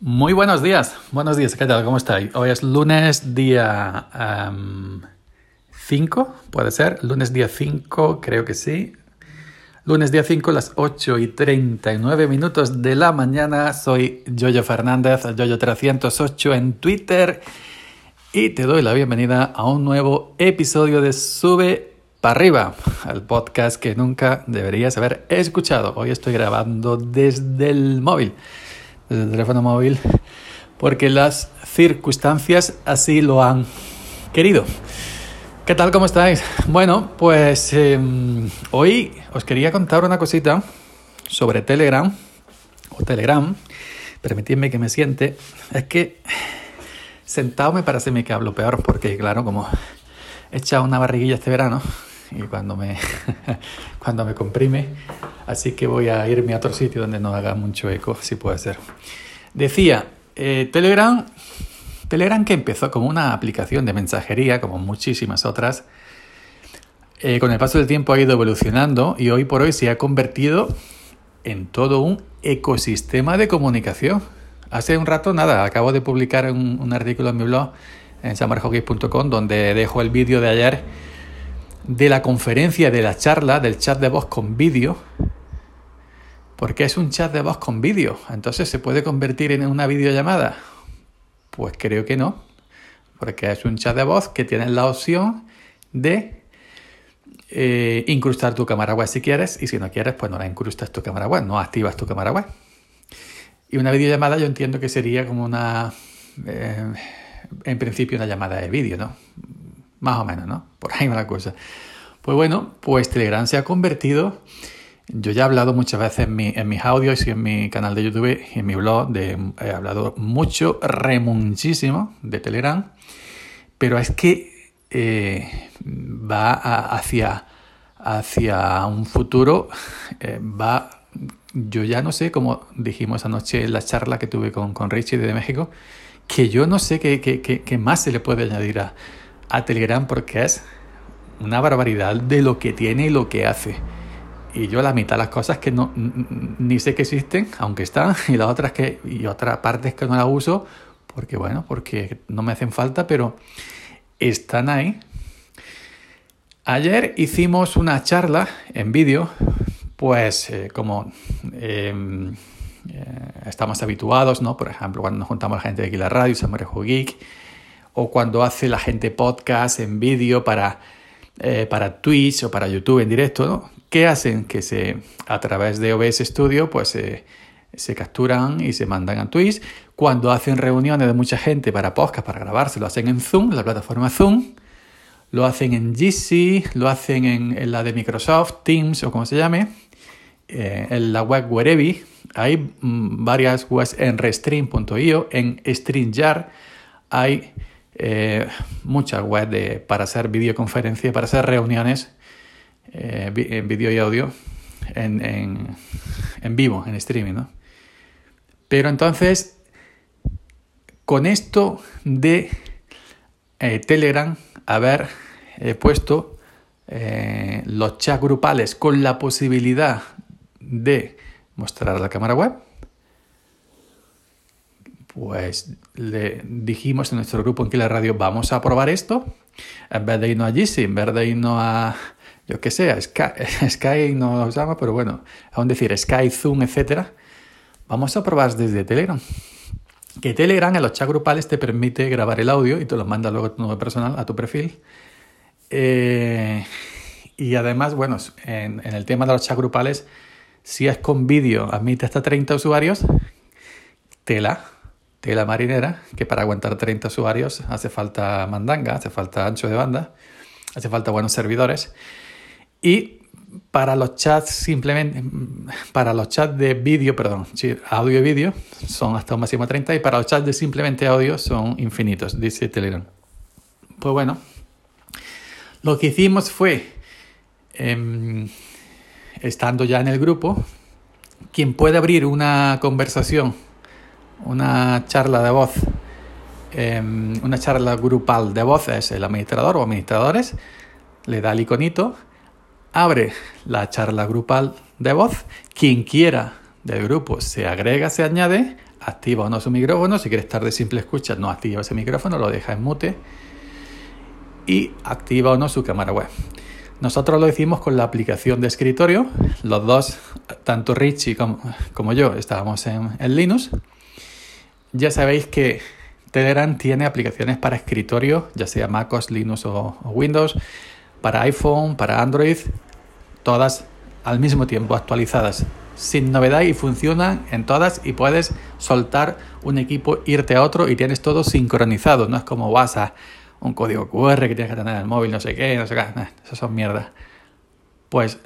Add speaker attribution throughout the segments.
Speaker 1: Muy buenos días, buenos días, ¿qué tal? ¿Cómo estáis? Hoy es lunes día 5, um, puede ser, lunes día 5, creo que sí. Lunes día 5, las 8 y 39 minutos de la mañana. Soy Yoyo Fernández, Yoyo308 en Twitter y te doy la bienvenida a un nuevo episodio de Sube para arriba, el podcast que nunca deberías haber escuchado. Hoy estoy grabando desde el móvil desde el teléfono móvil, porque las circunstancias así lo han querido. ¿Qué tal? ¿Cómo estáis? Bueno, pues em, hoy os quería contar una cosita sobre Telegram o Telegram. Permitidme que me siente. Es que sentado me parece que hablo peor porque, claro, como he echado una barriguilla este verano y cuando me, cuando me comprime, así que voy a irme a otro sitio donde no haga mucho eco, si puede ser. Decía, eh, Telegram, Telegram que empezó como una aplicación de mensajería, como muchísimas otras, eh, con el paso del tiempo ha ido evolucionando y hoy por hoy se ha convertido en todo un ecosistema de comunicación. Hace un rato, nada, acabo de publicar un, artículo en mi blog en samarhockey.com donde dejo el vídeo de ayer de la conferencia, de la charla, del chat de voz con vídeo, porque es un chat de voz con vídeo. Entonces, ¿se puede convertir en una videollamada? Pues creo que no, porque es un chat de voz que tiene la opción de eh, incrustar tu cámara web si quieres, y si no quieres, pues no la incrustas tu cámara web, no activas tu cámara web. Y una videollamada yo entiendo que sería como una, eh, en principio, una llamada de vídeo, ¿no? Más o menos, ¿no? Por ahí va la cosa. Pues bueno, pues Telegram se ha convertido. Yo ya he hablado muchas veces en, mis audios y en mi canal de YouTube y en mi blog, he hablado mucho, remuchísimo de Telegram, pero es que eh, va hacia, hacia un futuro, eh, va, yo ya no sé, como dijimos anoche en la charla que tuve con, con Richie de México, que yo no sé qué, qué, qué más se le puede añadir a, a Telegram porque es una barbaridad de lo que tiene y lo que hace. Y yo la mitad de las cosas que no ni sé que existen, aunque están, y las otras que y otras partes que no las uso porque bueno, porque no me hacen falta, pero están ahí. Ayer hicimos una charla en vídeo, pues eh, como em, eh, estamos habituados, ¿no? Por ejemplo, cuando nos juntamos la gente de aquí la radio, Samurejo Geek, o cuando hace la gente podcast en vídeo para, eh, para Twitch o para YouTube en directo, ¿no? ¿Qué hacen? Que se, a través de OBS Studio pues se capturan y se mandan a Twitch. Cuando hacen reuniones de mucha gente para podcast, para grabarse, lo hacen en Zoom, la plataforma Zoom. Lo hacen en GC, lo hacen en, la de Microsoft, Teams o como se llame. Eh, en la web Wherever. Hay mm, varias webs en restream.io, en StreamYard hay eh, muchas webs para hacer videoconferencias, para hacer reuniones eh, en vídeo y audio en, vivo, en streaming. ¿no? Pero entonces, con esto de eh, Telegram, haber puesto los chats grupales con la posibilidad de mostrar la cámara web, pues le dijimos en nuestro grupo en radio vamos a probar esto, en vez de irnos allí, sí, en vez de irnos a, yo qué sé, Sky, Sky no lo llama, pero bueno, aún decir Sky, Zoom, etcétera, vamos a probar desde Telegram. Que Telegram en los chats grupales te permite grabar el audio y te lo manda luego a tu nuevo personal, a tu perfil. Eh, y además, bueno, en, en, el tema de los chats grupales, si es con vídeo, admite hasta 30 usuarios, tela tela marinera, que para aguantar 30 usuarios hace falta mandanga, hace falta ancho de banda, hace falta buenos servidores. Y para los chats simplemente, para los chats de vídeo, perdón, audio y vídeo son hasta un máximo de 30 y para los chats de simplemente audio son infinitos, dice Telegram. Pues bueno, lo que hicimos fue, em, estando ya en el grupo, quien puede abrir una conversación una charla de voz, em, una charla grupal de voz es el administrador o administradores, le da el iconito, abre la charla grupal de voz, quien quiera del grupo se agrega, se añade, activa o no su micrófono. Si quiere estar de simple escucha, no activa ese micrófono, lo deja en mute y activa o no su cámara web. Nosotros lo hicimos con la aplicación de escritorio. Los dos, tanto Richie como, yo, estábamos en, Linux. Ya sabéis que Telegram tiene aplicaciones para escritorio, ya sea MacOS, Linux o, Windows, para iPhone, para Android, todas al mismo tiempo actualizadas, sin novedad y funcionan en todas y puedes soltar un equipo, irte a otro y tienes todo sincronizado, no es como WhatsApp un código QR que tienes que tener en el móvil, no sé qué, no sé qué, esas son mierdas. Pues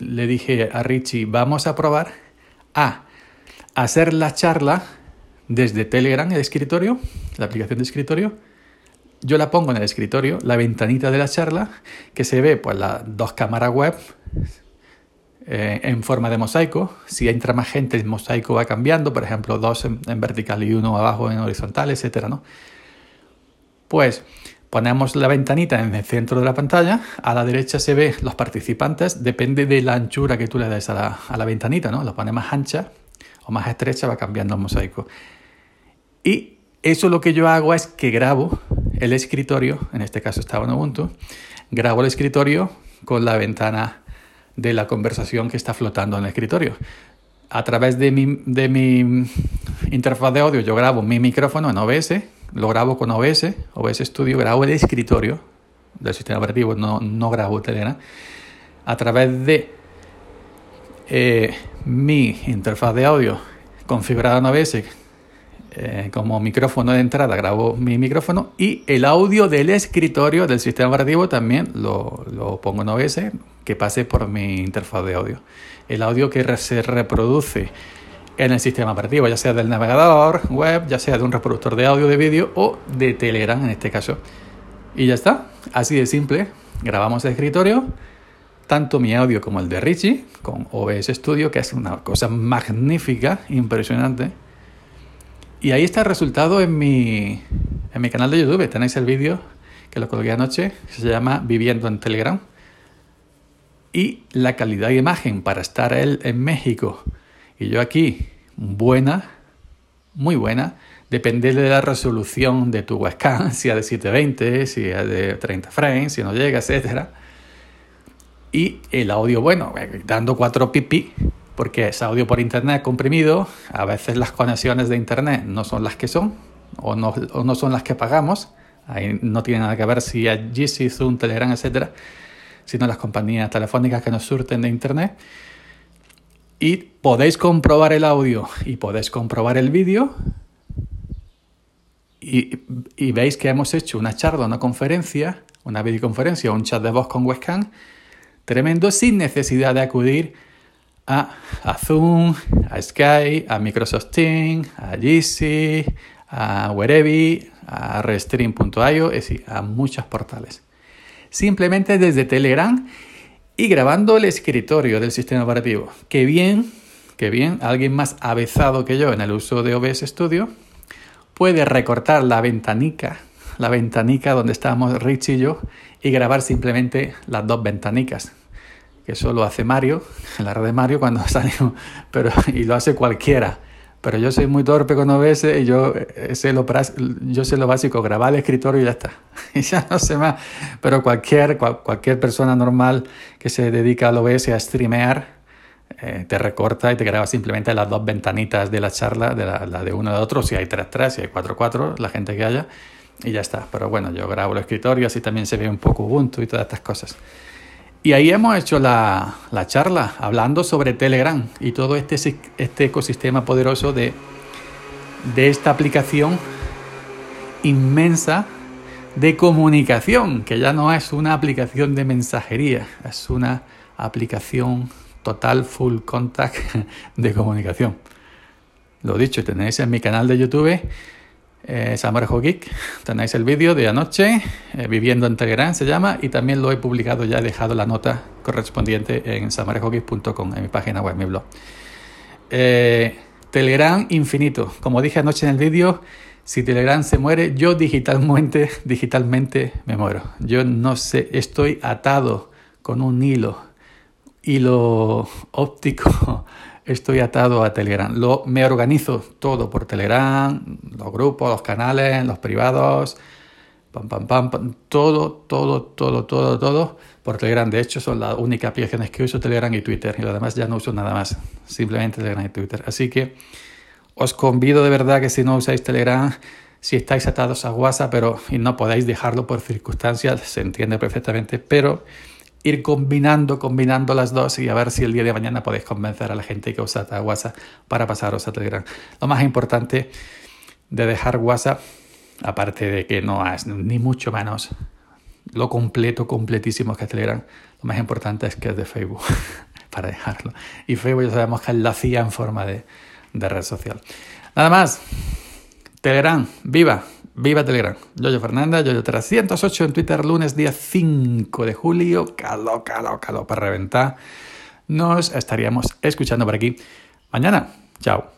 Speaker 1: le dije a Richie, vamos a probar a hacer la charla desde Telegram, el escritorio, la aplicación de escritorio. Yo la pongo en el escritorio, la ventanita de la charla, que se ve pues las dos cámaras web eh, en forma de mosaico. Si entra más gente, el mosaico va cambiando, por ejemplo, dos en, en vertical y uno abajo en horizontal, etcétera, ¿no? Pues ponemos la ventanita en el centro de la pantalla, a la derecha se ve los participantes, depende de la anchura que tú le des a la, a la ventanita, ¿no? Lo pones más ancha o más estrecha, va cambiando el mosaico. Y eso lo que yo hago es que grabo el escritorio, en este caso estaba en Ubuntu, grabo el escritorio con la ventana de la conversación que está flotando en el escritorio. A través de mi, de mi interfaz de audio yo grabo mi micrófono en OBS, lo grabo con OBS, OBS Studio, grabo el escritorio del sistema operativo, no, no grabo Telegram, a través de eh, mi interfaz de audio configurada en OBS eh, como micrófono de entrada, grabo mi micrófono y el audio del escritorio del sistema operativo también lo, lo pongo en OBS que pase por mi interfaz de audio. El audio que se reproduce en el sistema operativo, ya sea del navegador web, ya sea de un reproductor de audio, de vídeo o de Telegram en este caso. Y ya está, así de simple. Grabamos el escritorio, tanto mi audio como el de Richie, con OBS Studio, que es una cosa magnífica, impresionante. Y ahí está el resultado en mi, en mi canal de YouTube. Tenéis el vídeo que lo colgué anoche, que se llama Viviendo en Telegram. Y la calidad de imagen para estar él en México y yo aquí, buena, muy buena, depende de la resolución de tu webcam, si es de 720, si es de 30 frames, si no llega, etc. Y el audio, bueno, eh, dando 4 pipi, porque es audio por internet comprimido, a veces las conexiones de internet no son las que son, o no, son las que pagamos, ahí no tiene nada que ver si es Jitsi, Zoom, Telegram, etc., sino las compañías telefónicas que nos surten de internet y podéis comprobar el audio y podéis comprobar el vídeo y, veis que hemos hecho una charla, una conferencia, una videoconferencia, un chat de voz con webcam tremendo sin necesidad de acudir a, Zoom, a Skype, a Microsoft Teams, a Jitsi, a Wherever, a Restream.io, es decir, a muchos portales. Simplemente desde Telegram y grabando el escritorio del sistema operativo. Qué bien, qué bien, alguien más avezado que yo en el uso de OBS Studio puede recortar la ventanica, la ventanica donde estábamos Rich y yo, y grabar simplemente las dos ventanicas. Que eso lo hace Mario, en la red de Mario cuando salimos, pero y lo hace cualquiera. Pero yo soy muy torpe con OBS y yo eh, sé lo, yo sé lo básico, grabar el escritorio y ya está. Y ya no sé más. Pero cualquier, cualquier persona normal que se dedica al OBS a streamear, eh, te recorta y te graba simplemente las dos ventanitas de la charla, de la, de uno de otro, si hay 3-3, si hay 4-4, la gente que haya, y ya está. Pero bueno, yo grabo el escritorio, así también se ve un poco Ubuntu y todas estas cosas. Y ahí hemos hecho la, charla hablando sobre Telegram y todo este, este ecosistema poderoso de, de esta aplicación inmensa de comunicación, que ya no es una aplicación de mensajería, es una aplicación total, full contact de comunicación. Lo dicho, tenéis en mi canal de YouTube eh, Samarejo Geek. Tenéis el vídeo de anoche, eh, Viviendo en Telegram se llama, y también lo he publicado ya, he dejado la nota correspondiente en samarejogeek.com, en mi página web, mi blog. Eh, Telegram infinito. Como dije anoche en el vídeo, si Telegram se muere, yo digitalmente, digitalmente me muero. Yo no sé, estoy atado con un hilo, hilo óptico estoy atado a Telegram. Lo, me organizo todo por Telegram, los grupos, los canales, los privados, pam, pam, pam, pam, todo, todo, todo, todo, todo por Telegram. De hecho, son las únicas aplicaciones que uso Telegram y Twitter. Y lo demás ya no uso nada más. Simplemente Telegram y Twitter. Así que os convido de verdad que si no usáis Telegram, si estáis atados a WhatsApp, pero y no podéis dejarlo por circunstancias, se entiende perfectamente, pero ir combinando, combinando las dos y a ver si el día de mañana podéis convencer a la gente que usa WhatsApp para pasaros a Telegram. Lo más importante de dejar WhatsApp, aparte de que no es ni mucho menos lo completo, completísimo que es Telegram, lo más importante es que es de Facebook, para dejarlo. Y Facebook ya sabemos que es la CIA en forma de, de red social. Nada más. Telegram, viva, viva Telegram. Yoyo Fernanda, Yoyo 308 en Twitter, lunes día 5 de julio. Caló, caló, caló para reventar. Nos estaríamos escuchando por aquí mañana. Chao.